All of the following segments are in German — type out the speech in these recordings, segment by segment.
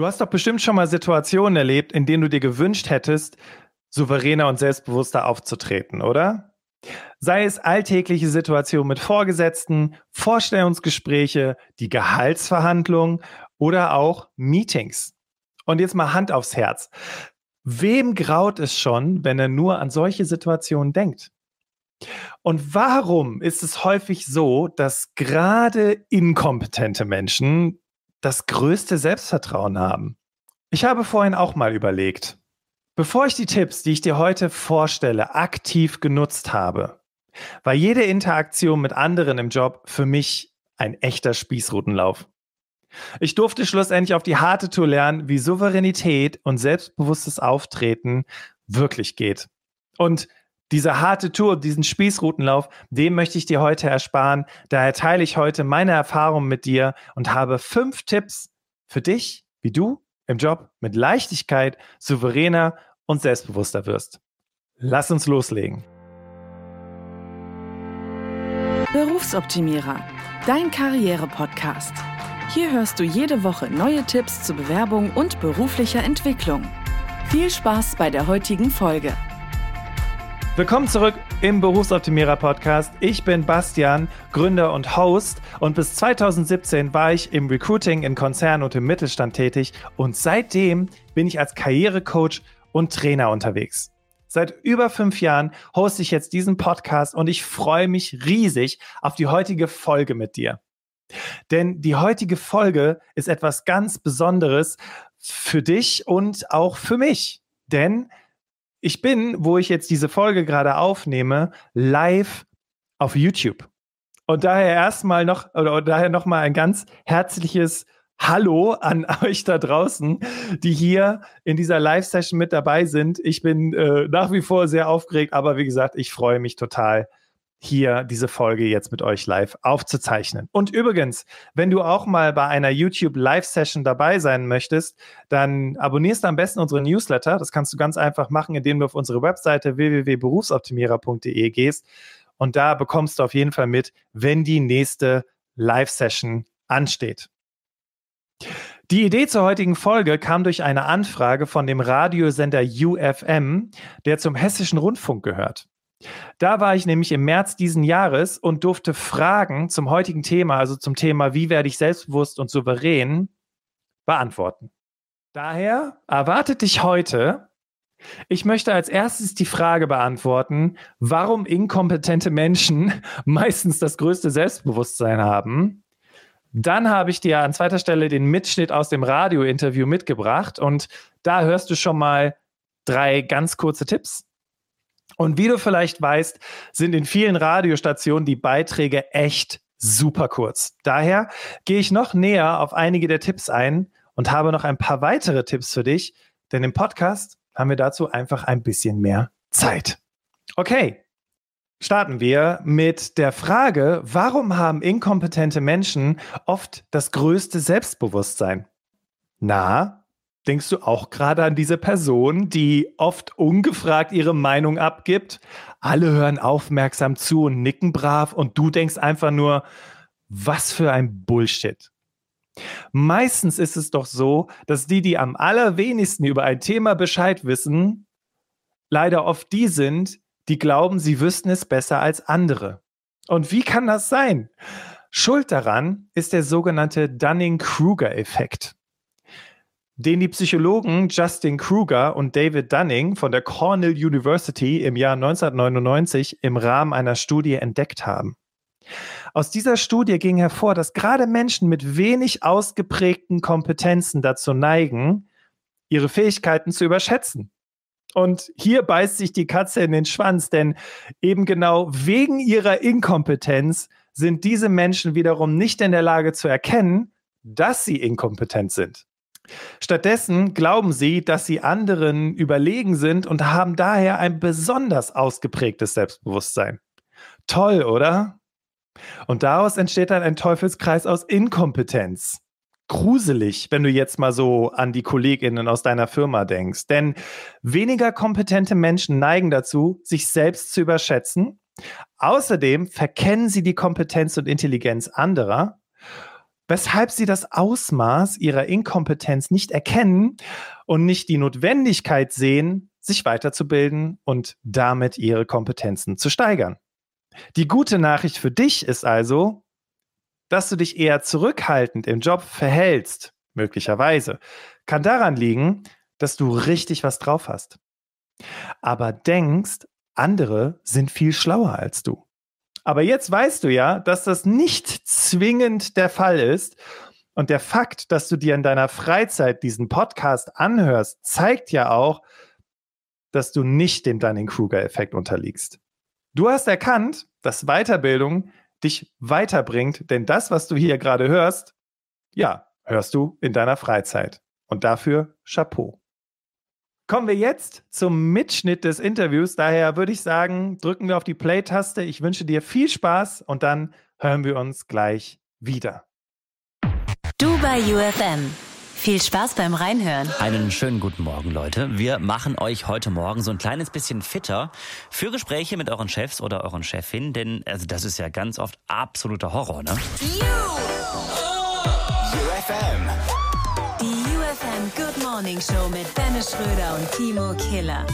Du hast doch bestimmt schon mal Situationen erlebt, in denen du dir gewünscht hättest, souveräner und selbstbewusster aufzutreten, oder? Sei es alltägliche Situationen mit Vorgesetzten, Vorstellungsgespräche, die Gehaltsverhandlungen oder auch Meetings. Und jetzt mal Hand aufs Herz. Wem graut es schon, wenn er nur an solche Situationen denkt? Und warum ist es häufig so, dass gerade inkompetente Menschen das größte Selbstvertrauen haben? Ich habe vorhin auch mal überlegt, bevor ich die Tipps, die ich dir heute vorstelle, aktiv genutzt habe, war jede Interaktion mit anderen im Job für mich ein echter Spießrutenlauf. Ich durfte schlussendlich auf die harte Tour lernen, wie Souveränität und selbstbewusstes Auftreten wirklich geht. Und diese harte Tour, diesen Spießrutenlauf, dem möchte ich dir heute ersparen. Daher teile ich heute meine Erfahrungen mit dir und habe fünf Tipps für dich, wie du im Job mit Leichtigkeit souveräner und selbstbewusster wirst. Lass uns loslegen. Berufsoptimierer, dein Karriere-Podcast. Hier hörst du jede Woche neue Tipps zur Bewerbung und beruflicher Entwicklung. Viel Spaß bei der heutigen Folge. Willkommen zurück im Berufsoptimierer Podcast. Ich bin Bastian, Gründer und Host und bis 2017 war ich im Recruiting in Konzernen und im Mittelstand tätig und seitdem bin ich als Karrierecoach und Trainer unterwegs. Seit über fünf Jahren hoste ich jetzt diesen Podcast und ich freue mich riesig auf die heutige Folge mit dir. Denn die heutige Folge ist etwas ganz Besonderes für dich und auch für mich. Denn ich bin, wo ich jetzt diese Folge gerade aufnehme, live auf YouTube. Und daher erstmal noch, oder daher nochmal ein ganz herzliches Hallo an euch da draußen, die hier in dieser Live-Session mit dabei sind. Ich bin äh, nach wie vor sehr aufgeregt, aber wie gesagt, ich freue mich total, hier diese Folge jetzt mit euch live aufzuzeichnen. Und übrigens, wenn du auch mal bei einer YouTube Live-Session dabei sein möchtest, dann abonnierst du am besten unsere Newsletter. Das kannst du ganz einfach machen, indem du auf unsere Webseite www.berufsoptimierer.de gehst. Und da bekommst du auf jeden Fall mit, wenn die nächste Live-Session ansteht. Die Idee zur heutigen Folge kam durch eine Anfrage von dem Radiosender UFM, der zum Hessischen Rundfunk gehört. Da war ich nämlich im März diesen Jahres und durfte Fragen zum heutigen Thema, also zum Thema, wie werde ich selbstbewusst und souverän, beantworten. Daher erwartet dich heute, ich möchte als erstes die Frage beantworten, warum inkompetente Menschen meistens das größte Selbstbewusstsein haben. Dann habe ich dir an zweiter Stelle den Mitschnitt aus dem Radiointerview mitgebracht und da hörst du schon mal drei ganz kurze Tipps. Und wie du vielleicht weißt, sind in vielen Radiostationen die Beiträge echt super kurz. Daher gehe ich noch näher auf einige der Tipps ein und habe noch ein paar weitere Tipps für dich, denn im Podcast haben wir dazu einfach ein bisschen mehr Zeit. Okay, starten wir mit der Frage, warum haben inkompetente Menschen oft das größte Selbstbewusstsein? Na, Denkst du auch gerade an diese Person, die oft ungefragt ihre Meinung abgibt? Alle hören aufmerksam zu und nicken brav und du denkst einfach nur, was für ein Bullshit. Meistens ist es doch so, dass die, die am allerwenigsten über ein Thema Bescheid wissen, leider oft die sind, die glauben, sie wüssten es besser als andere. Und wie kann das sein? Schuld daran ist der sogenannte Dunning-Kruger-Effekt den die Psychologen Justin Kruger und David Dunning von der Cornell University im Jahr 1999 im Rahmen einer Studie entdeckt haben. Aus dieser Studie ging hervor, dass gerade Menschen mit wenig ausgeprägten Kompetenzen dazu neigen, ihre Fähigkeiten zu überschätzen. Und hier beißt sich die Katze in den Schwanz, denn eben genau wegen ihrer Inkompetenz sind diese Menschen wiederum nicht in der Lage zu erkennen, dass sie inkompetent sind. Stattdessen glauben sie, dass sie anderen überlegen sind und haben daher ein besonders ausgeprägtes Selbstbewusstsein. Toll, oder? Und daraus entsteht dann ein Teufelskreis aus Inkompetenz. Gruselig, wenn du jetzt mal so an die Kolleginnen aus deiner Firma denkst. Denn weniger kompetente Menschen neigen dazu, sich selbst zu überschätzen. Außerdem verkennen sie die Kompetenz und Intelligenz anderer weshalb sie das Ausmaß ihrer Inkompetenz nicht erkennen und nicht die Notwendigkeit sehen, sich weiterzubilden und damit ihre Kompetenzen zu steigern. Die gute Nachricht für dich ist also, dass du dich eher zurückhaltend im Job verhältst, möglicherweise, kann daran liegen, dass du richtig was drauf hast. Aber denkst, andere sind viel schlauer als du. Aber jetzt weißt du ja, dass das nicht zwingend der Fall ist. Und der Fakt, dass du dir in deiner Freizeit diesen Podcast anhörst, zeigt ja auch, dass du nicht dem Dunning-Kruger-Effekt unterliegst. Du hast erkannt, dass Weiterbildung dich weiterbringt, denn das, was du hier gerade hörst, ja, hörst du in deiner Freizeit. Und dafür Chapeau. Kommen wir jetzt zum Mitschnitt des Interviews. Daher würde ich sagen, drücken wir auf die Play-Taste. Ich wünsche dir viel Spaß und dann hören wir uns gleich wieder. Du bei UFM. Viel Spaß beim Reinhören. Einen schönen guten Morgen, Leute. Wir machen euch heute Morgen so ein kleines bisschen fitter für Gespräche mit euren Chefs oder euren Chefin, denn also das ist ja ganz oft absoluter Horror, ne? UFM. UFM Good Morning Show mit Dennis Schröder und Timo Killer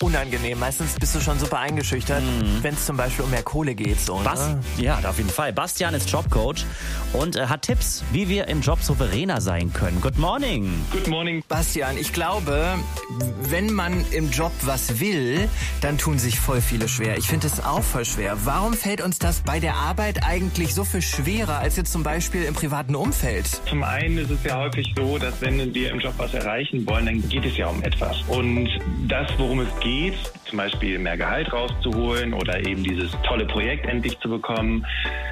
unangenehm. Meistens bist du schon super eingeschüchtert, mhm. wenn es zum Beispiel um mehr Kohle geht. So, Bas ne? Ja, auf jeden Fall. Bastian ist Jobcoach und äh, hat Tipps, wie wir im Job souveräner sein können. Good morning. Good morning. Bastian, ich glaube, wenn man im Job was will, dann tun sich voll viele schwer. Ich finde es auch voll schwer. Warum fällt uns das bei der Arbeit eigentlich so viel schwerer als jetzt zum Beispiel im privaten Umfeld? Zum einen ist es ja häufig so, dass wenn wir im Job was erreichen wollen, dann geht es ja um etwas. Und das, worum es geht, zum Beispiel mehr Gehalt rauszuholen oder eben dieses tolle Projekt endlich zu bekommen.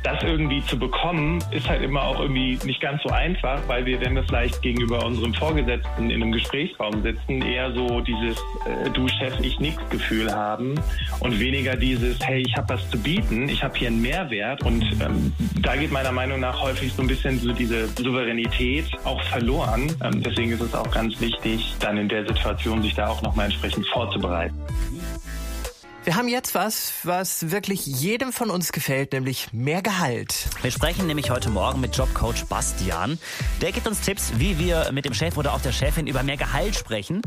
Das irgendwie zu bekommen, ist halt immer auch irgendwie nicht ganz so einfach, weil wir, wenn wir vielleicht gegenüber unserem Vorgesetzten in einem Gesprächsraum sitzen, eher so dieses äh, Du Chef, ich nix Gefühl haben und weniger dieses Hey, ich habe was zu bieten, ich habe hier einen Mehrwert und ähm, da geht meiner Meinung nach häufig so ein bisschen so diese Souveränität auch verloren. Ähm, deswegen ist es auch ganz wichtig, dann in der Situation sich da auch nochmal entsprechend vorzubereiten. Wir haben jetzt was, was wirklich jedem von uns gefällt, nämlich mehr Gehalt. Wir sprechen nämlich heute Morgen mit Jobcoach Bastian. Der gibt uns Tipps, wie wir mit dem Chef oder auch der Chefin über mehr Gehalt sprechen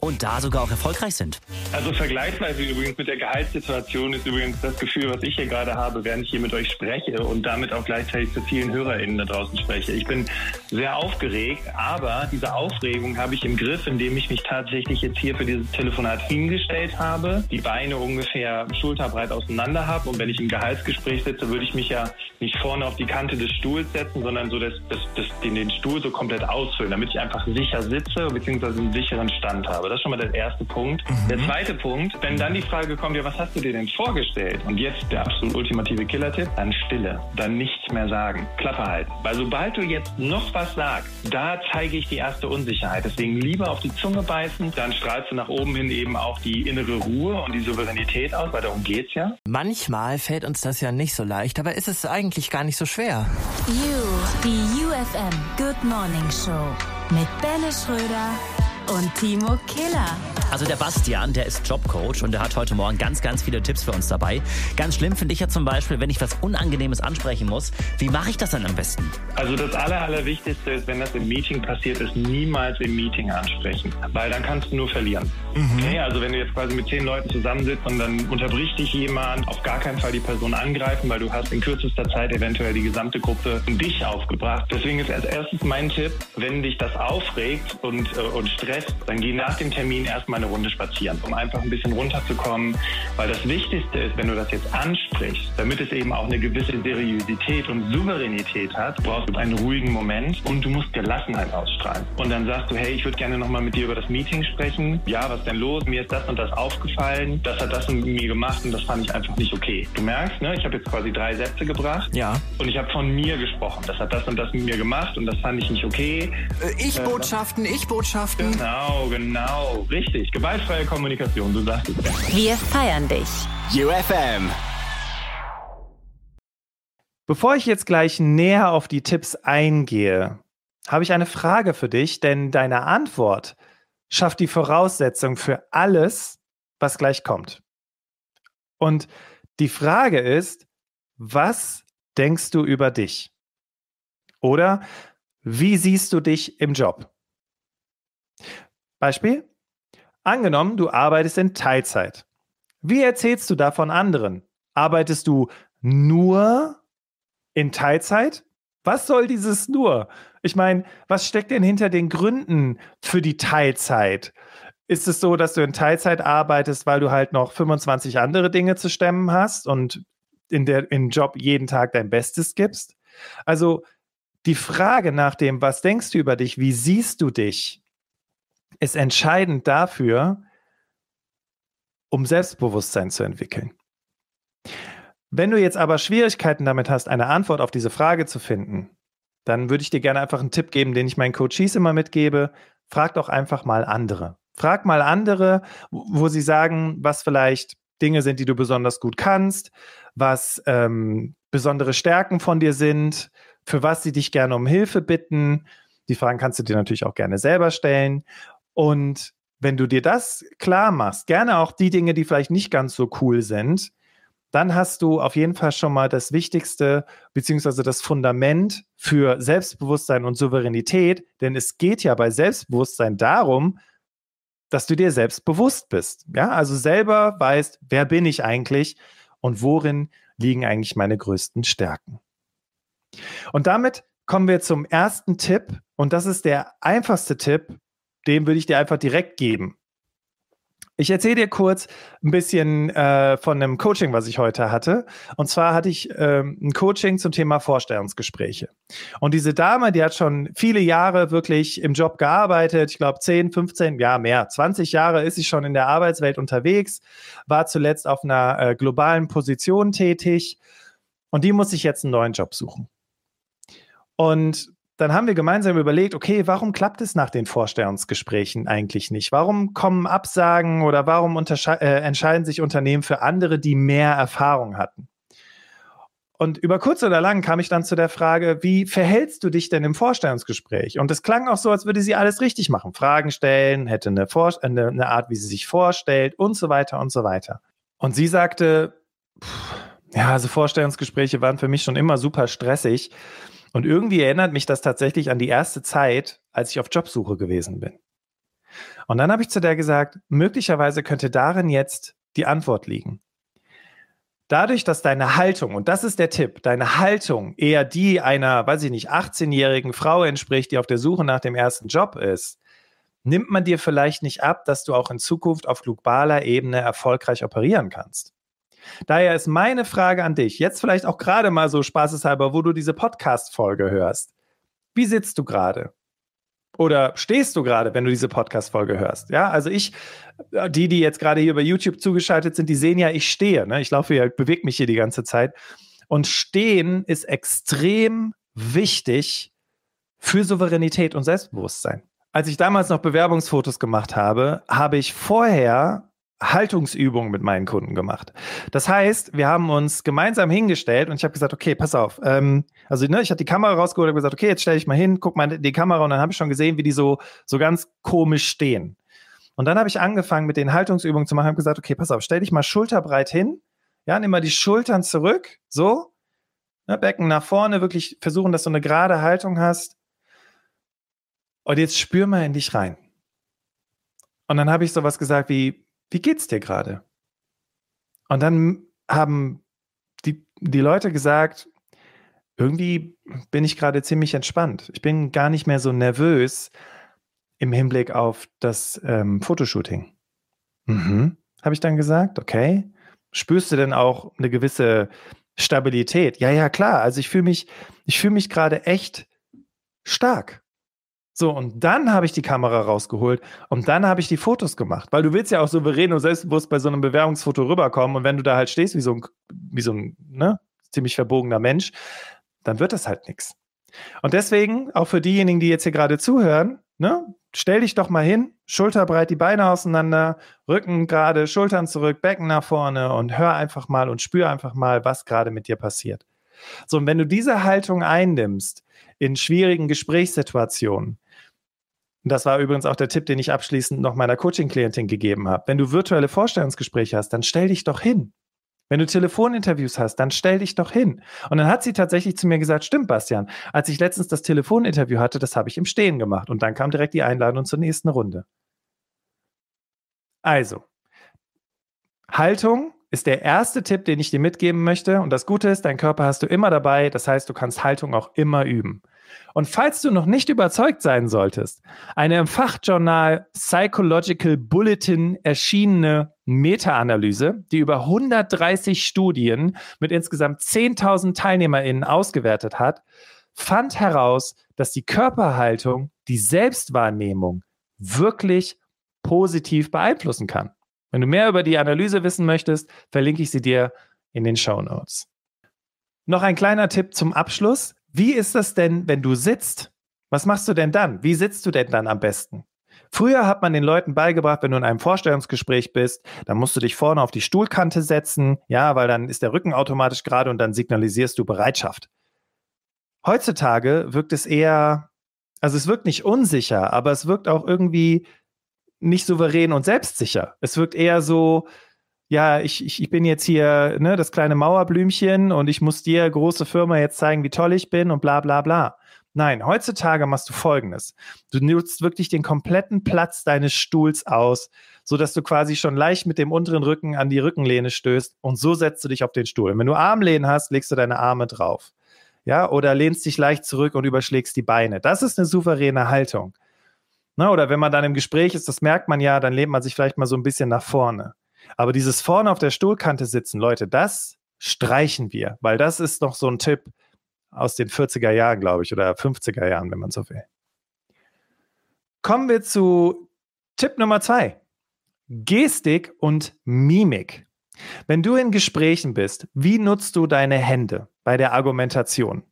und da sogar auch erfolgreich sind. Also vergleichsweise übrigens mit der Gehaltssituation ist übrigens das Gefühl, was ich hier gerade habe, während ich hier mit euch spreche und damit auch gleichzeitig zu vielen HörerInnen da draußen spreche. Ich bin sehr aufgeregt, aber diese Aufregung habe ich im Griff, indem ich mich tatsächlich jetzt hier für dieses Telefonat hingestellt habe, die Beine ungefähr ungefähr schulterbreit auseinander habe. Und wenn ich im Gehaltsgespräch sitze, würde ich mich ja nicht vorne auf die Kante des Stuhls setzen, sondern so das, das, das, den, den Stuhl so komplett ausfüllen, damit ich einfach sicher sitze bzw. einen sicheren Stand habe. Das ist schon mal der erste Punkt. Mhm. Der zweite Punkt, wenn dann die Frage kommt, ja, was hast du dir denn vorgestellt? Und jetzt der absolut ultimative Killer-Tipp, dann Stille, dann nichts mehr sagen, Klappe halten. Weil sobald du jetzt noch was sagst, da zeige ich die erste Unsicherheit. Deswegen lieber auf die Zunge beißen, dann strahlst du nach oben hin eben auch die innere Ruhe und die Souveränität Qualität aus, weil darum geht's ja. Manchmal fällt uns das ja nicht so leicht, aber ist es eigentlich gar nicht so schwer. You, die UFM Good Morning Show mit Benne Schröder und Timo Killer. Also der Bastian, der ist Jobcoach und der hat heute Morgen ganz, ganz viele Tipps für uns dabei. Ganz schlimm finde ich ja zum Beispiel, wenn ich was Unangenehmes ansprechen muss. Wie mache ich das dann am besten? Also das Aller, Allerwichtigste ist, wenn das im Meeting passiert ist, niemals im Meeting ansprechen, weil dann kannst du nur verlieren. Mhm. Okay, also wenn du jetzt quasi mit zehn Leuten zusammensitzt und dann unterbricht dich jemand, auf gar keinen Fall die Person angreifen, weil du hast in kürzester Zeit eventuell die gesamte Gruppe in dich aufgebracht. Deswegen ist als erstes mein Tipp, wenn dich das aufregt und, äh, und stresst, dann geh nach dem Termin erstmal eine Runde spazieren, um einfach ein bisschen runterzukommen. Weil das Wichtigste ist, wenn du das jetzt ansprichst, damit es eben auch eine gewisse Seriosität und Souveränität hat, brauchst du einen ruhigen Moment und du musst Gelassenheit ausstrahlen. Und dann sagst du, hey, ich würde gerne nochmal mit dir über das Meeting sprechen. Ja, was ist denn los? Mir ist das und das aufgefallen. Das hat das mit mir gemacht und das fand ich einfach nicht okay. Du merkst, ne? Ich habe jetzt quasi drei Sätze gebracht. Ja. Und ich habe von mir gesprochen. Das hat das und das mit mir gemacht und das fand ich nicht okay. Äh, Ich-Botschaften, äh, Ich-Botschaften. Genau, genau. Richtig. Gewaltfreie Kommunikation, du sagst es. Wir feiern dich. UFM. Bevor ich jetzt gleich näher auf die Tipps eingehe, habe ich eine Frage für dich, denn deine Antwort schafft die Voraussetzung für alles, was gleich kommt. Und die Frage ist, was denkst du über dich? Oder wie siehst du dich im Job? Beispiel? Angenommen, du arbeitest in Teilzeit. Wie erzählst du davon anderen? Arbeitest du nur in Teilzeit? Was soll dieses nur? Ich meine, was steckt denn hinter den Gründen für die Teilzeit? Ist es so, dass du in Teilzeit arbeitest, weil du halt noch 25 andere Dinge zu stemmen hast und in der im Job jeden Tag dein Bestes gibst? Also die Frage nach dem, was denkst du über dich, wie siehst du dich, ist entscheidend dafür, um Selbstbewusstsein zu entwickeln. Wenn du jetzt aber Schwierigkeiten damit hast, eine Antwort auf diese Frage zu finden, dann würde ich dir gerne einfach einen Tipp geben, den ich meinen Coaches immer mitgebe. Frag doch einfach mal andere. Frag mal andere, wo sie sagen, was vielleicht Dinge sind, die du besonders gut kannst, was ähm, besondere Stärken von dir sind, für was sie dich gerne um Hilfe bitten. Die Fragen kannst du dir natürlich auch gerne selber stellen. Und wenn du dir das klar machst, gerne auch die Dinge, die vielleicht nicht ganz so cool sind, dann hast du auf jeden Fall schon mal das Wichtigste, beziehungsweise das Fundament für Selbstbewusstsein und Souveränität. Denn es geht ja bei Selbstbewusstsein darum, dass du dir selbst bewusst bist. Ja, also selber weißt, wer bin ich eigentlich und worin liegen eigentlich meine größten Stärken. Und damit kommen wir zum ersten Tipp. Und das ist der einfachste Tipp, den würde ich dir einfach direkt geben. Ich erzähle dir kurz ein bisschen äh, von einem Coaching, was ich heute hatte. Und zwar hatte ich ähm, ein Coaching zum Thema Vorstellungsgespräche. Und diese Dame, die hat schon viele Jahre wirklich im Job gearbeitet. Ich glaube 10, 15, ja mehr, 20 Jahre ist sie schon in der Arbeitswelt unterwegs, war zuletzt auf einer äh, globalen Position tätig. Und die muss sich jetzt einen neuen Job suchen. Und dann haben wir gemeinsam überlegt, okay, warum klappt es nach den Vorstellungsgesprächen eigentlich nicht? Warum kommen Absagen oder warum äh, entscheiden sich Unternehmen für andere, die mehr Erfahrung hatten? Und über kurz oder lang kam ich dann zu der Frage, wie verhältst du dich denn im Vorstellungsgespräch? Und es klang auch so, als würde sie alles richtig machen. Fragen stellen, hätte eine, Vor eine, eine Art, wie sie sich vorstellt und so weiter und so weiter. Und sie sagte, pff, ja, also Vorstellungsgespräche waren für mich schon immer super stressig. Und irgendwie erinnert mich das tatsächlich an die erste Zeit, als ich auf Jobsuche gewesen bin. Und dann habe ich zu der gesagt, möglicherweise könnte darin jetzt die Antwort liegen. Dadurch, dass deine Haltung, und das ist der Tipp, deine Haltung eher die einer, weiß ich nicht, 18-jährigen Frau entspricht, die auf der Suche nach dem ersten Job ist, nimmt man dir vielleicht nicht ab, dass du auch in Zukunft auf globaler Ebene erfolgreich operieren kannst. Daher ist meine Frage an dich, jetzt vielleicht auch gerade mal so spaßeshalber, wo du diese Podcast-Folge hörst. Wie sitzt du gerade? Oder stehst du gerade, wenn du diese Podcast-Folge hörst? Ja, also ich, äh, die, die jetzt gerade hier bei YouTube zugeschaltet sind, die sehen ja, ich stehe. Ne? Ich laufe hier, bewege mich hier die ganze Zeit. Und stehen ist extrem wichtig für Souveränität und Selbstbewusstsein. Als ich damals noch Bewerbungsfotos gemacht habe, habe ich vorher Haltungsübungen mit meinen Kunden gemacht. Das heißt, wir haben uns gemeinsam hingestellt und ich habe gesagt, okay, pass auf. Ähm, also ne, ich hatte die Kamera rausgeholt und gesagt, okay, jetzt stell dich mal hin, guck mal in die Kamera und dann habe ich schon gesehen, wie die so so ganz komisch stehen. Und dann habe ich angefangen mit den Haltungsübungen zu machen, habe gesagt, okay, pass auf, stell dich mal schulterbreit hin, ja, nimm mal die Schultern zurück, so, ne, Becken nach vorne, wirklich versuchen, dass du eine gerade Haltung hast. Und jetzt spür mal in dich rein. Und dann habe ich sowas gesagt wie, wie geht's dir gerade? Und dann haben die, die Leute gesagt, irgendwie bin ich gerade ziemlich entspannt. Ich bin gar nicht mehr so nervös im Hinblick auf das ähm, Fotoshooting. Mhm, habe ich dann gesagt, okay. Spürst du denn auch eine gewisse Stabilität? Ja, ja, klar. Also ich fühle mich, ich fühle mich gerade echt stark. So, und dann habe ich die Kamera rausgeholt und dann habe ich die Fotos gemacht, weil du willst ja auch souverän und selbstbewusst bei so einem Bewerbungsfoto rüberkommen und wenn du da halt stehst wie so ein, wie so ein ne, ziemlich verbogener Mensch, dann wird das halt nichts. Und deswegen, auch für diejenigen, die jetzt hier gerade zuhören, ne, stell dich doch mal hin, schulterbreit die Beine auseinander, Rücken gerade, Schultern zurück, Becken nach vorne und hör einfach mal und spür einfach mal, was gerade mit dir passiert. So, und wenn du diese Haltung einnimmst in schwierigen Gesprächssituationen, und das war übrigens auch der Tipp, den ich abschließend noch meiner Coaching-Klientin gegeben habe. Wenn du virtuelle Vorstellungsgespräche hast, dann stell dich doch hin. Wenn du Telefoninterviews hast, dann stell dich doch hin. Und dann hat sie tatsächlich zu mir gesagt, stimmt, Bastian, als ich letztens das Telefoninterview hatte, das habe ich im Stehen gemacht. Und dann kam direkt die Einladung zur nächsten Runde. Also, Haltung ist der erste Tipp, den ich dir mitgeben möchte. Und das Gute ist, dein Körper hast du immer dabei. Das heißt, du kannst Haltung auch immer üben. Und falls du noch nicht überzeugt sein solltest, eine im Fachjournal Psychological Bulletin erschienene Meta-Analyse, die über 130 Studien mit insgesamt 10.000 TeilnehmerInnen ausgewertet hat, fand heraus, dass die Körperhaltung die Selbstwahrnehmung wirklich positiv beeinflussen kann. Wenn du mehr über die Analyse wissen möchtest, verlinke ich sie dir in den Show Notes. Noch ein kleiner Tipp zum Abschluss. Wie ist das denn, wenn du sitzt? Was machst du denn dann? Wie sitzt du denn dann am besten? Früher hat man den Leuten beigebracht, wenn du in einem Vorstellungsgespräch bist, dann musst du dich vorne auf die Stuhlkante setzen, ja, weil dann ist der Rücken automatisch gerade und dann signalisierst du Bereitschaft. Heutzutage wirkt es eher, also es wirkt nicht unsicher, aber es wirkt auch irgendwie nicht souverän und selbstsicher. Es wirkt eher so, ja, ich, ich, ich bin jetzt hier ne, das kleine Mauerblümchen und ich muss dir, große Firma, jetzt zeigen, wie toll ich bin und bla bla bla. Nein, heutzutage machst du folgendes. Du nutzt wirklich den kompletten Platz deines Stuhls aus, sodass du quasi schon leicht mit dem unteren Rücken an die Rückenlehne stößt und so setzt du dich auf den Stuhl. Wenn du Armlehnen hast, legst du deine Arme drauf. Ja, oder lehnst dich leicht zurück und überschlägst die Beine. Das ist eine souveräne Haltung. Na, oder wenn man dann im Gespräch ist, das merkt man ja, dann lehnt man sich vielleicht mal so ein bisschen nach vorne. Aber dieses vorne auf der Stuhlkante sitzen, Leute, das streichen wir, weil das ist noch so ein Tipp aus den 40er Jahren, glaube ich, oder 50er Jahren, wenn man so will. Kommen wir zu Tipp Nummer zwei. Gestik und Mimik. Wenn du in Gesprächen bist, wie nutzt du deine Hände bei der Argumentation?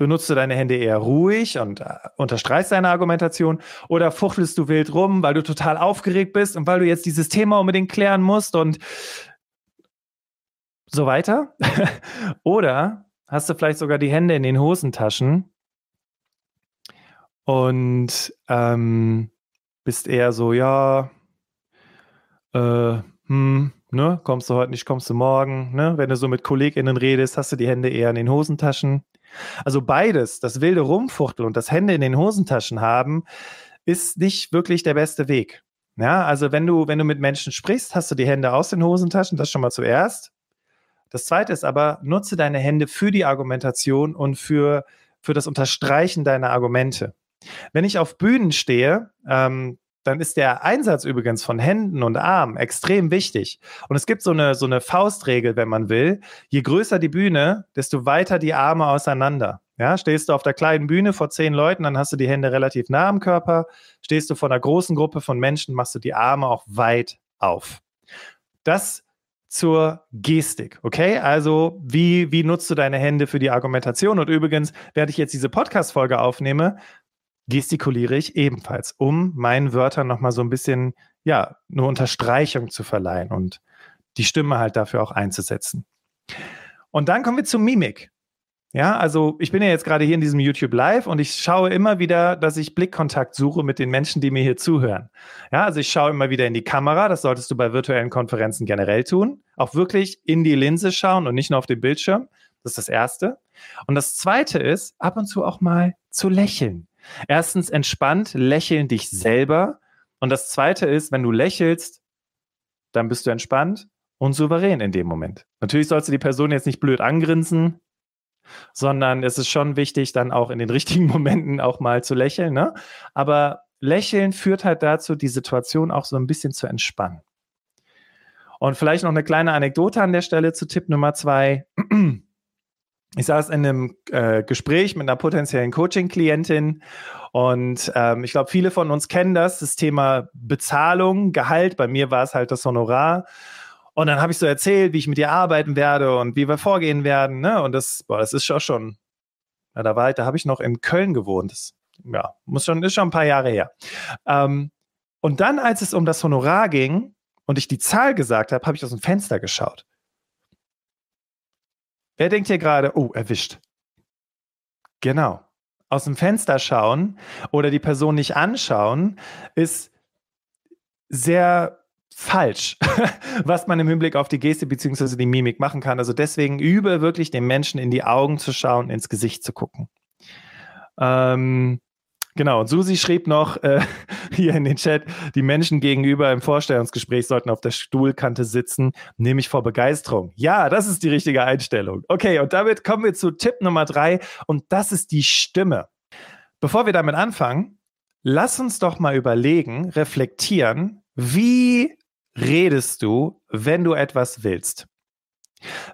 Benutzt du deine Hände eher ruhig und äh, unterstreichst deine Argumentation oder fuchtelst du wild rum, weil du total aufgeregt bist und weil du jetzt dieses Thema unbedingt klären musst und so weiter? oder hast du vielleicht sogar die Hände in den Hosentaschen und ähm, bist eher so, ja, äh, hm, ne, kommst du heute nicht, kommst du morgen, ne? Wenn du so mit KollegInnen redest, hast du die Hände eher in den Hosentaschen. Also beides, das wilde Rumfuchteln und das Hände in den Hosentaschen haben, ist nicht wirklich der beste Weg. Ja, also wenn du, wenn du mit Menschen sprichst, hast du die Hände aus den Hosentaschen, das schon mal zuerst. Das zweite ist aber, nutze deine Hände für die Argumentation und für, für das Unterstreichen deiner Argumente. Wenn ich auf Bühnen stehe, ähm, dann ist der Einsatz übrigens von Händen und Armen extrem wichtig. Und es gibt so eine, so eine Faustregel, wenn man will. Je größer die Bühne, desto weiter die Arme auseinander. Ja, stehst du auf der kleinen Bühne vor zehn Leuten, dann hast du die Hände relativ nah am Körper. Stehst du vor einer großen Gruppe von Menschen, machst du die Arme auch weit auf. Das zur Gestik, okay? Also, wie, wie nutzt du deine Hände für die Argumentation? Und übrigens, während ich jetzt diese Podcast-Folge aufnehme, gestikuliere ich ebenfalls, um meinen Wörtern nochmal so ein bisschen, ja, eine Unterstreichung zu verleihen und die Stimme halt dafür auch einzusetzen. Und dann kommen wir zur Mimik. Ja, also ich bin ja jetzt gerade hier in diesem YouTube Live und ich schaue immer wieder, dass ich Blickkontakt suche mit den Menschen, die mir hier zuhören. Ja, also ich schaue immer wieder in die Kamera. Das solltest du bei virtuellen Konferenzen generell tun. Auch wirklich in die Linse schauen und nicht nur auf den Bildschirm. Das ist das Erste. Und das Zweite ist, ab und zu auch mal zu lächeln. Erstens entspannt, lächeln dich selber. Und das zweite ist, wenn du lächelst, dann bist du entspannt und souverän in dem Moment. Natürlich sollst du die Person jetzt nicht blöd angrinsen, sondern es ist schon wichtig, dann auch in den richtigen Momenten auch mal zu lächeln. Ne? Aber Lächeln führt halt dazu, die Situation auch so ein bisschen zu entspannen. Und vielleicht noch eine kleine Anekdote an der Stelle zu Tipp Nummer zwei ich saß in einem äh, Gespräch mit einer potenziellen Coaching-Klientin und ähm, ich glaube, viele von uns kennen das, das Thema Bezahlung, Gehalt. Bei mir war es halt das Honorar. Und dann habe ich so erzählt, wie ich mit ihr arbeiten werde und wie wir vorgehen werden. Ne? Und das, boah, das ist schon schon, ja, da war halt, da habe ich noch in Köln gewohnt. Das, ja, muss schon, ist schon ein paar Jahre her. Ähm, und dann, als es um das Honorar ging und ich die Zahl gesagt habe, habe ich aus dem Fenster geschaut. Wer denkt hier gerade, oh, erwischt? Genau. Aus dem Fenster schauen oder die Person nicht anschauen, ist sehr falsch, was man im Hinblick auf die Geste bzw. die Mimik machen kann. Also deswegen übe wirklich den Menschen in die Augen zu schauen, ins Gesicht zu gucken. Ähm, genau, und Susi schrieb noch äh, hier in den Chat, die Menschen gegenüber im Vorstellungsgespräch sollten auf der Stuhlkante sitzen, nämlich vor Begeisterung. Ja, das ist die richtige Einstellung. Okay, und damit kommen wir zu Tipp Nummer drei und das ist die Stimme. Bevor wir damit anfangen, lass uns doch mal überlegen, reflektieren, wie redest du, wenn du etwas willst?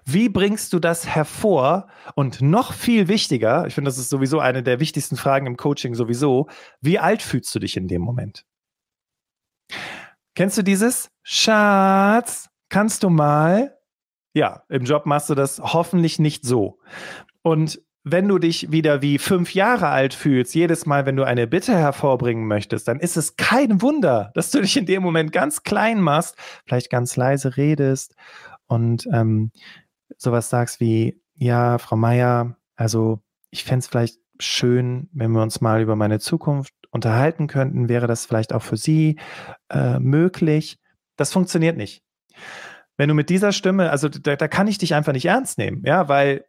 Wie bringst du das hervor? Und noch viel wichtiger, ich finde, das ist sowieso eine der wichtigsten Fragen im Coaching sowieso, wie alt fühlst du dich in dem Moment? Kennst du dieses? Schatz, kannst du mal? Ja, im Job machst du das hoffentlich nicht so. Und wenn du dich wieder wie fünf Jahre alt fühlst, jedes Mal, wenn du eine Bitte hervorbringen möchtest, dann ist es kein Wunder, dass du dich in dem Moment ganz klein machst, vielleicht ganz leise redest und ähm, sowas sagst wie, ja, Frau Meier, also ich fände es vielleicht schön, wenn wir uns mal über meine Zukunft unterhalten könnten. Wäre das vielleicht auch für Sie äh, möglich? Das funktioniert nicht. Wenn du mit dieser Stimme, also da, da kann ich dich einfach nicht ernst nehmen, ja, weil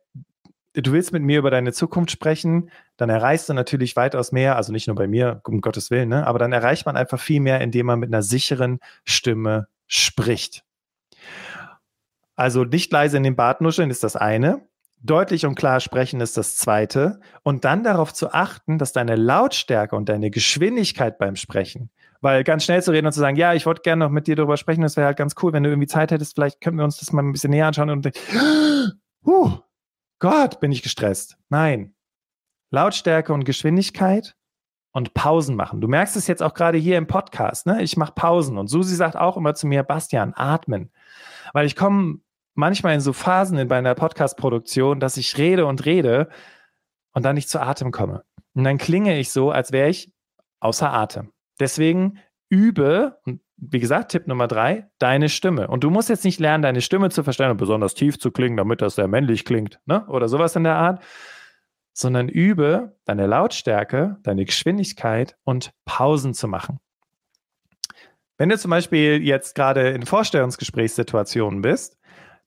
du willst mit mir über deine Zukunft sprechen, dann erreichst du natürlich weitaus mehr, also nicht nur bei mir, um Gottes Willen, ne? aber dann erreicht man einfach viel mehr, indem man mit einer sicheren Stimme spricht. Also nicht leise in den Bart nuscheln ist das eine, deutlich und klar sprechen ist das zweite und dann darauf zu achten, dass deine Lautstärke und deine Geschwindigkeit beim Sprechen, weil ganz schnell zu reden und zu sagen, ja, ich wollte gerne noch mit dir darüber sprechen, das wäre halt ganz cool, wenn du irgendwie Zeit hättest, vielleicht könnten wir uns das mal ein bisschen näher anschauen und uh, Gott, bin ich gestresst. Nein. Lautstärke und Geschwindigkeit und Pausen machen. Du merkst es jetzt auch gerade hier im Podcast, ne? Ich mache Pausen und Susi sagt auch immer zu mir, Bastian, atmen. Weil ich komme manchmal in so Phasen in meiner Podcast-Produktion, dass ich rede und rede und dann nicht zu Atem komme. Und dann klinge ich so, als wäre ich außer Atem. Deswegen übe, wie gesagt, Tipp Nummer drei, deine Stimme. Und du musst jetzt nicht lernen, deine Stimme zu verstellen und besonders tief zu klingen, damit das sehr männlich klingt, ne? Oder sowas in der Art. Sondern übe deine Lautstärke, deine Geschwindigkeit und Pausen zu machen. Wenn du zum Beispiel jetzt gerade in Vorstellungsgesprächssituationen bist,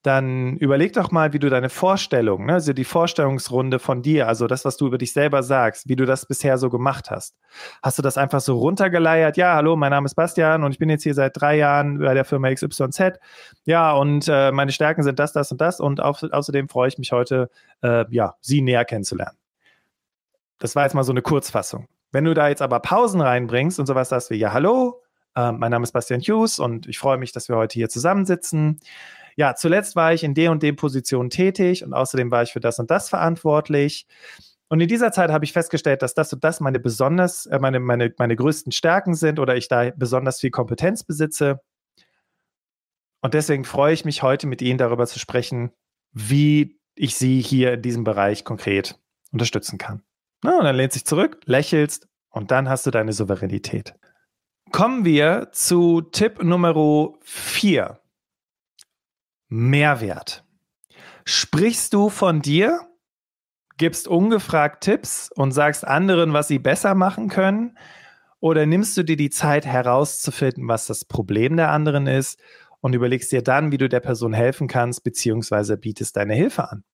dann überleg doch mal, wie du deine Vorstellung, ne, also die Vorstellungsrunde von dir, also das, was du über dich selber sagst, wie du das bisher so gemacht hast. Hast du das einfach so runtergeleiert? Ja, hallo, mein Name ist Bastian und ich bin jetzt hier seit drei Jahren bei der Firma XYZ. Ja, und äh, meine Stärken sind das, das und das und auf, außerdem freue ich mich heute, äh, ja, sie näher kennenzulernen. Das war jetzt mal so eine Kurzfassung. Wenn du da jetzt aber Pausen reinbringst und sowas sagst wie, ja, hallo, äh, mein Name ist Bastian Hughes und ich freue mich, dass wir heute hier zusammensitzen ja, zuletzt war ich in der und der Position tätig und außerdem war ich für das und das verantwortlich. Und in dieser Zeit habe ich festgestellt, dass das und das meine besonders, äh, meine, meine, meine größten Stärken sind oder ich da besonders viel Kompetenz besitze. Und deswegen freue ich mich heute mit Ihnen darüber zu sprechen, wie ich Sie hier in diesem Bereich konkret unterstützen kann. Na, und dann lehnst dich zurück, lächelst und dann hast du deine Souveränität. Kommen wir zu Tipp Nummer 4. Mehrwert. Sprichst du von dir, gibst ungefragt Tipps und sagst anderen, was sie besser machen können? Oder nimmst du dir die Zeit herauszufinden, was das Problem der anderen ist und überlegst dir dann, wie du der Person helfen kannst, beziehungsweise bietest deine Hilfe an?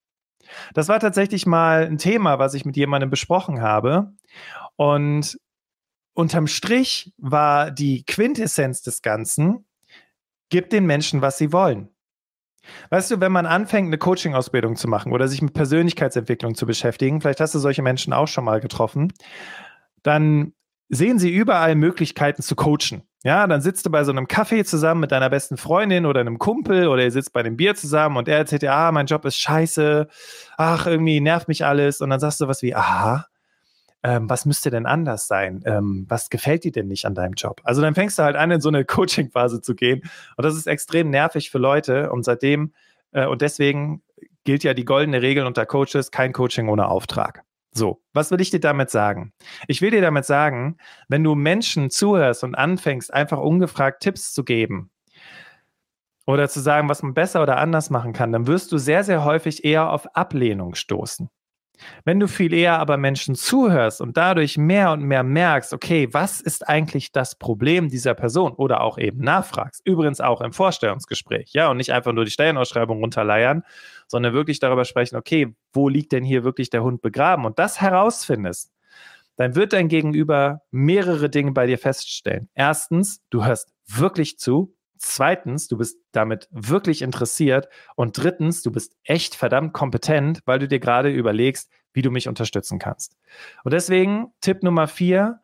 Das war tatsächlich mal ein Thema, was ich mit jemandem besprochen habe. Und unterm Strich war die Quintessenz des Ganzen, gib den Menschen, was sie wollen. Weißt du, wenn man anfängt, eine Coaching-Ausbildung zu machen oder sich mit Persönlichkeitsentwicklung zu beschäftigen, vielleicht hast du solche Menschen auch schon mal getroffen, dann sehen sie überall Möglichkeiten zu coachen. Ja, dann sitzt du bei so einem Kaffee zusammen mit deiner besten Freundin oder einem Kumpel oder ihr sitzt bei einem Bier zusammen und er erzählt dir, ah, mein Job ist scheiße, ach, irgendwie nervt mich alles. Und dann sagst du was wie, aha, ähm, was müsste denn anders sein? Ähm, was gefällt dir denn nicht an deinem Job? Also dann fängst du halt an, in so eine Coaching-Phase zu gehen. Und das ist extrem nervig für Leute. Und seitdem, äh, und deswegen gilt ja die goldene Regel unter Coaches, kein Coaching ohne Auftrag. So, was will ich dir damit sagen? Ich will dir damit sagen, wenn du Menschen zuhörst und anfängst, einfach ungefragt Tipps zu geben oder zu sagen, was man besser oder anders machen kann, dann wirst du sehr, sehr häufig eher auf Ablehnung stoßen. Wenn du viel eher aber Menschen zuhörst und dadurch mehr und mehr merkst, okay, was ist eigentlich das Problem dieser Person oder auch eben nachfragst, übrigens auch im Vorstellungsgespräch, ja, und nicht einfach nur die Stellenausschreibung runterleiern, sondern wirklich darüber sprechen, okay, wo liegt denn hier wirklich der Hund begraben und das herausfindest, dann wird dein Gegenüber mehrere Dinge bei dir feststellen. Erstens, du hörst wirklich zu. Zweitens, du bist damit wirklich interessiert. Und drittens, du bist echt verdammt kompetent, weil du dir gerade überlegst, wie du mich unterstützen kannst. Und deswegen Tipp Nummer vier,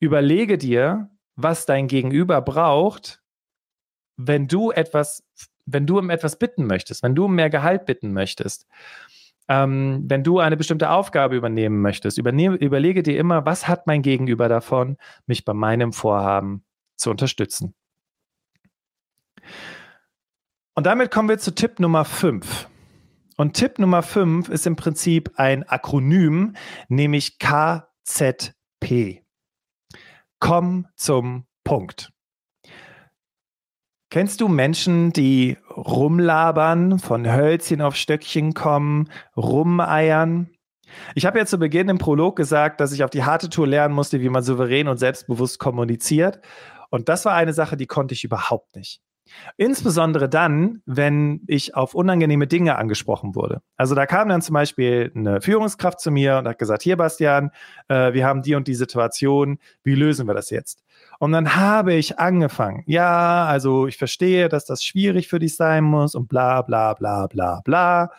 überlege dir, was dein Gegenüber braucht, wenn du etwas, wenn du um etwas bitten möchtest, wenn du um mehr Gehalt bitten möchtest. Ähm, wenn du eine bestimmte Aufgabe übernehmen möchtest, übernehme, überlege dir immer, was hat mein Gegenüber davon, mich bei meinem Vorhaben zu unterstützen. Und damit kommen wir zu Tipp Nummer 5. Und Tipp Nummer 5 ist im Prinzip ein Akronym, nämlich KZP. Komm zum Punkt. Kennst du Menschen, die rumlabern, von Hölzchen auf Stöckchen kommen, rumeiern? Ich habe ja zu Beginn im Prolog gesagt, dass ich auf die harte Tour lernen musste, wie man souverän und selbstbewusst kommuniziert. Und das war eine Sache, die konnte ich überhaupt nicht. Insbesondere dann, wenn ich auf unangenehme Dinge angesprochen wurde. Also da kam dann zum Beispiel eine Führungskraft zu mir und hat gesagt, hier Bastian, äh, wir haben die und die Situation, wie lösen wir das jetzt? Und dann habe ich angefangen, ja, also ich verstehe, dass das schwierig für dich sein muss und bla bla bla bla bla.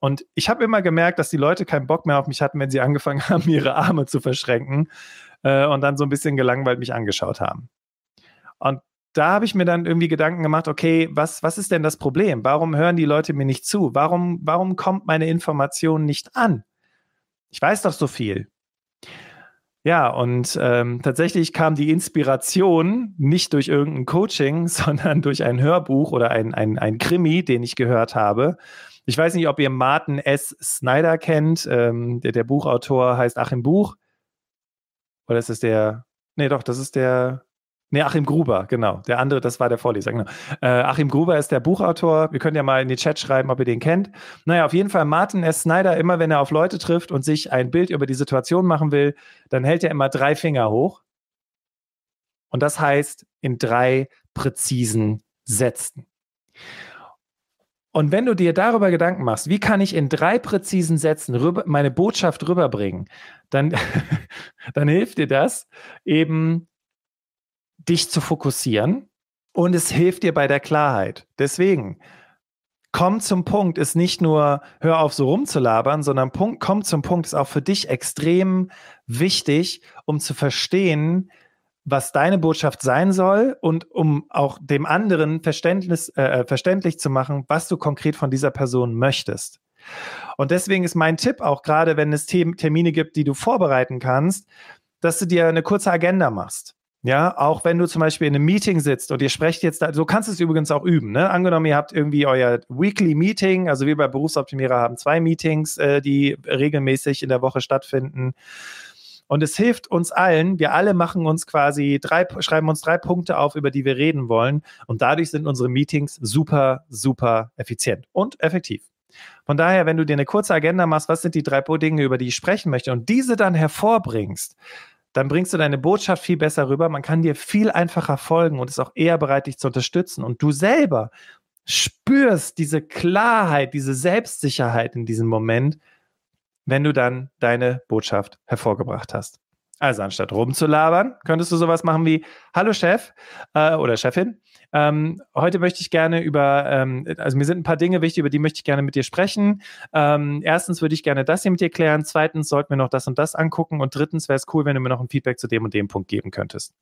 Und ich habe immer gemerkt, dass die Leute keinen Bock mehr auf mich hatten, wenn sie angefangen haben, ihre Arme zu verschränken äh, und dann so ein bisschen gelangweilt mich angeschaut haben. Und da habe ich mir dann irgendwie Gedanken gemacht, okay, was, was ist denn das Problem? Warum hören die Leute mir nicht zu? Warum, warum kommt meine Information nicht an? Ich weiß doch so viel. Ja, und ähm, tatsächlich kam die Inspiration nicht durch irgendein Coaching, sondern durch ein Hörbuch oder ein, ein, ein Krimi, den ich gehört habe. Ich weiß nicht, ob ihr Martin S. Snyder kennt. Ähm, der, der Buchautor heißt Achim Buch. Oder ist es der? Nee, doch, das ist der. Nee, Achim Gruber, genau. Der andere, das war der Vorleser, genau. Äh, Achim Gruber ist der Buchautor. Wir können ja mal in die Chat schreiben, ob ihr den kennt. Naja, auf jeden Fall Martin S. Snyder, immer wenn er auf Leute trifft und sich ein Bild über die Situation machen will, dann hält er immer drei Finger hoch. Und das heißt in drei präzisen Sätzen. Und wenn du dir darüber Gedanken machst, wie kann ich in drei präzisen Sätzen rüber, meine Botschaft rüberbringen, dann, dann hilft dir das eben dich zu fokussieren und es hilft dir bei der Klarheit. Deswegen, komm zum Punkt ist nicht nur, hör auf so rumzulabern, sondern Punkt, komm zum Punkt ist auch für dich extrem wichtig, um zu verstehen, was deine Botschaft sein soll und um auch dem anderen Verständnis, äh, äh verständlich zu machen, was du konkret von dieser Person möchtest. Und deswegen ist mein Tipp auch gerade, wenn es Termine gibt, die du vorbereiten kannst, dass du dir eine kurze Agenda machst. Ja, auch wenn du zum Beispiel in einem Meeting sitzt und ihr sprecht jetzt, da, so kannst du es übrigens auch üben. Ne? Angenommen, ihr habt irgendwie euer Weekly Meeting, also wir bei Berufsoptimierer haben zwei Meetings, äh, die regelmäßig in der Woche stattfinden. Und es hilft uns allen, wir alle machen uns quasi drei, schreiben uns drei Punkte auf, über die wir reden wollen. Und dadurch sind unsere Meetings super, super effizient und effektiv. Von daher, wenn du dir eine kurze Agenda machst, was sind die drei Dinge, über die ich sprechen möchte und diese dann hervorbringst, dann bringst du deine Botschaft viel besser rüber. Man kann dir viel einfacher folgen und ist auch eher bereit, dich zu unterstützen. Und du selber spürst diese Klarheit, diese Selbstsicherheit in diesem Moment, wenn du dann deine Botschaft hervorgebracht hast. Also anstatt rumzulabern, könntest du sowas machen wie, hallo Chef äh, oder Chefin, ähm, heute möchte ich gerne über, ähm, also mir sind ein paar Dinge wichtig, über die möchte ich gerne mit dir sprechen. Ähm, erstens würde ich gerne das hier mit dir klären. Zweitens sollten wir noch das und das angucken. Und drittens wäre es cool, wenn du mir noch ein Feedback zu dem und dem Punkt geben könntest.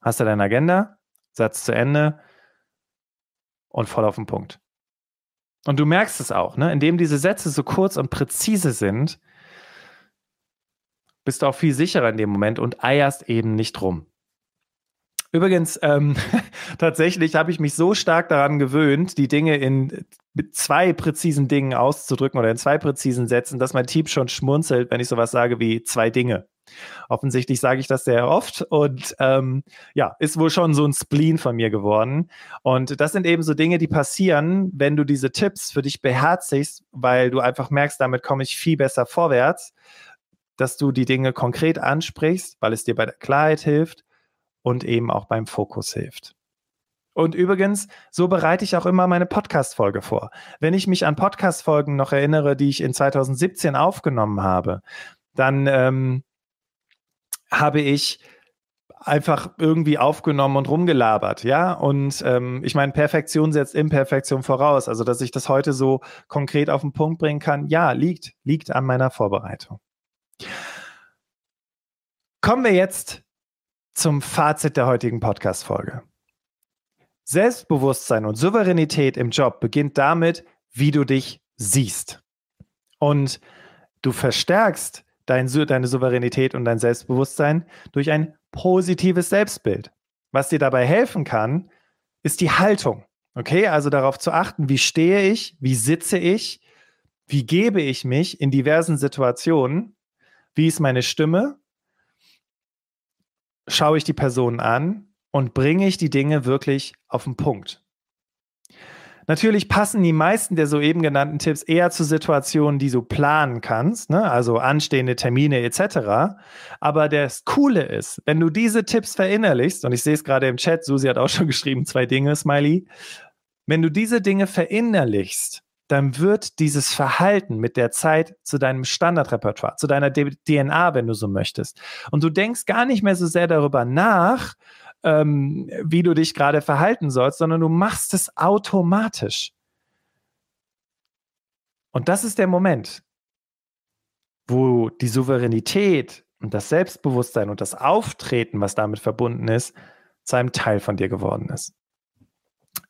Hast du deine Agenda? Satz zu Ende und voll auf den Punkt. Und du merkst es auch, ne? indem diese Sätze so kurz und präzise sind, bist du auch viel sicherer in dem Moment und eierst eben nicht rum. Übrigens, ähm, tatsächlich habe ich mich so stark daran gewöhnt, die Dinge in zwei präzisen Dingen auszudrücken oder in zwei präzisen Sätzen, dass mein Team schon schmunzelt, wenn ich sowas sage wie zwei Dinge Offensichtlich sage ich das sehr oft und ähm, ja, ist wohl schon so ein Spleen von mir geworden. Und das sind eben so Dinge, die passieren, wenn du diese Tipps für dich beherzigst, weil du einfach merkst, damit komme ich viel besser vorwärts, dass du die Dinge konkret ansprichst, weil es dir bei der Klarheit hilft und eben auch beim Fokus hilft. Und übrigens, so bereite ich auch immer meine Podcast-Folge vor. Wenn ich mich an Podcast-Folgen noch erinnere, die ich in 2017 aufgenommen habe, dann ähm, habe ich einfach irgendwie aufgenommen und rumgelabert, ja. Und ähm, ich meine, Perfektion setzt Imperfektion voraus. Also, dass ich das heute so konkret auf den Punkt bringen kann, ja, liegt, liegt an meiner Vorbereitung. Kommen wir jetzt zum Fazit der heutigen Podcast-Folge. Selbstbewusstsein und Souveränität im Job beginnt damit, wie du dich siehst. Und du verstärkst dein, deine Souveränität und dein Selbstbewusstsein durch ein positives Selbstbild. Was dir dabei helfen kann, ist die Haltung. Okay, also darauf zu achten, wie stehe ich, wie sitze ich, wie gebe ich mich in diversen Situationen, wie ist meine Stimme, schaue ich die Person an und bringe ich die Dinge wirklich auf den Punkt. Natürlich passen die meisten der soeben genannten Tipps eher zu Situationen, die du planen kannst, ne? also anstehende Termine etc. Aber das Coole ist, wenn du diese Tipps verinnerlichst, und ich sehe es gerade im Chat, Susi hat auch schon geschrieben, zwei Dinge, Smiley, wenn du diese Dinge verinnerlichst, dann wird dieses Verhalten mit der Zeit zu deinem Standardrepertoire, zu deiner DNA, wenn du so möchtest. Und du denkst gar nicht mehr so sehr darüber nach, ähm, wie du dich gerade verhalten sollst, sondern du machst es automatisch. Und das ist der Moment, wo die Souveränität und das Selbstbewusstsein und das Auftreten, was damit verbunden ist, zu einem Teil von dir geworden ist.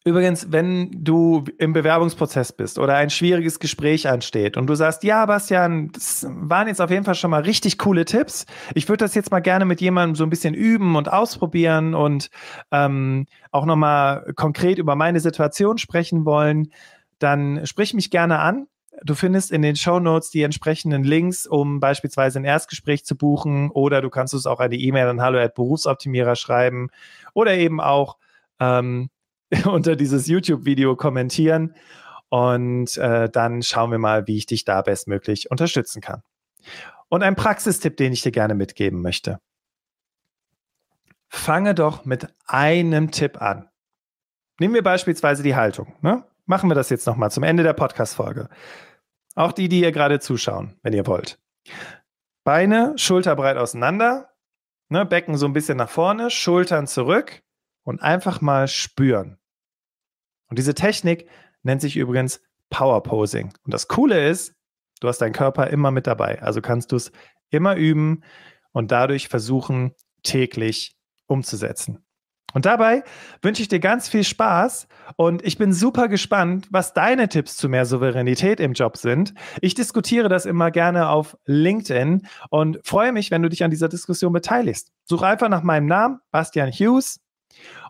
Übrigens, wenn du im Bewerbungsprozess bist oder ein schwieriges Gespräch ansteht und du sagst, ja, Bastian, das waren jetzt auf jeden Fall schon mal richtig coole Tipps. Ich würde das jetzt mal gerne mit jemandem so ein bisschen üben und ausprobieren und ähm, auch nochmal konkret über meine Situation sprechen wollen, dann sprich mich gerne an. Du findest in den Show Notes die entsprechenden Links, um beispielsweise ein Erstgespräch zu buchen oder du kannst es auch die E-Mail an hallo@berufsoptimierer schreiben oder eben auch ähm, unter dieses YouTube-Video kommentieren und äh, dann schauen wir mal, wie ich dich da bestmöglich unterstützen kann. Und ein Praxistipp, den ich dir gerne mitgeben möchte. Fange doch mit einem Tipp an. Nehmen wir beispielsweise die Haltung. Ne? Machen wir das jetzt nochmal zum Ende der Podcast-Folge. Auch die, die ihr gerade zuschauen, wenn ihr wollt. Beine schulterbreit auseinander, ne? Becken so ein bisschen nach vorne, Schultern zurück und einfach mal spüren. Und diese Technik nennt sich übrigens Power Posing. Und das Coole ist, du hast deinen Körper immer mit dabei. Also kannst du es immer üben und dadurch versuchen, täglich umzusetzen. Und dabei wünsche ich dir ganz viel Spaß und ich bin super gespannt, was deine Tipps zu mehr Souveränität im Job sind. Ich diskutiere das immer gerne auf LinkedIn und freue mich, wenn du dich an dieser Diskussion beteiligst. Such einfach nach meinem Namen, Bastian Hughes,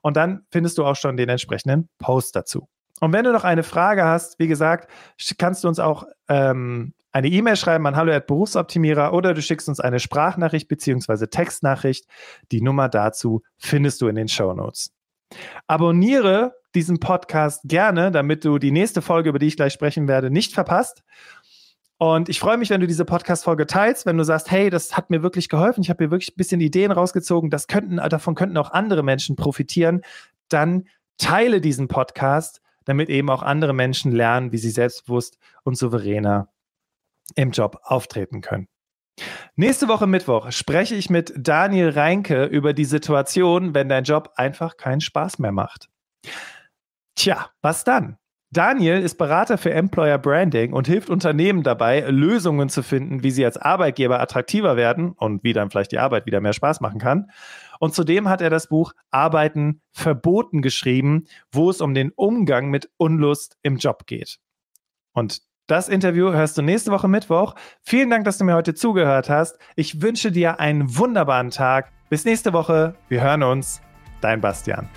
und dann findest du auch schon den entsprechenden Post dazu. Und wenn du noch eine Frage hast, wie gesagt, kannst du uns auch ähm, eine E-Mail schreiben an hallo@berufsoptimierer oder du schickst uns eine Sprachnachricht bzw. Textnachricht. Die Nummer dazu findest du in den Show Notes. Abonniere diesen Podcast gerne, damit du die nächste Folge, über die ich gleich sprechen werde, nicht verpasst. Und ich freue mich, wenn du diese Podcast-Folge teilst, wenn du sagst, hey, das hat mir wirklich geholfen, ich habe mir wirklich ein bisschen Ideen rausgezogen, das könnten, davon könnten auch andere Menschen profitieren, dann teile diesen Podcast, damit eben auch andere Menschen lernen, wie sie selbstbewusst und souveräner im Job auftreten können. Nächste Woche Mittwoch spreche ich mit Daniel Reinke über die Situation, wenn dein Job einfach keinen Spaß mehr macht. Tja, was dann? Daniel ist Berater für Employer Branding und hilft Unternehmen dabei, Lösungen zu finden, wie sie als Arbeitgeber attraktiver werden und wie dann vielleicht die Arbeit wieder mehr Spaß machen kann. Und zudem hat er das Buch Arbeiten verboten geschrieben, wo es um den Umgang mit Unlust im Job geht. Und das Interview hörst du nächste Woche Mittwoch. Vielen Dank, dass du mir heute zugehört hast. Ich wünsche dir einen wunderbaren Tag. Bis nächste Woche. Wir hören uns. Dein Bastian.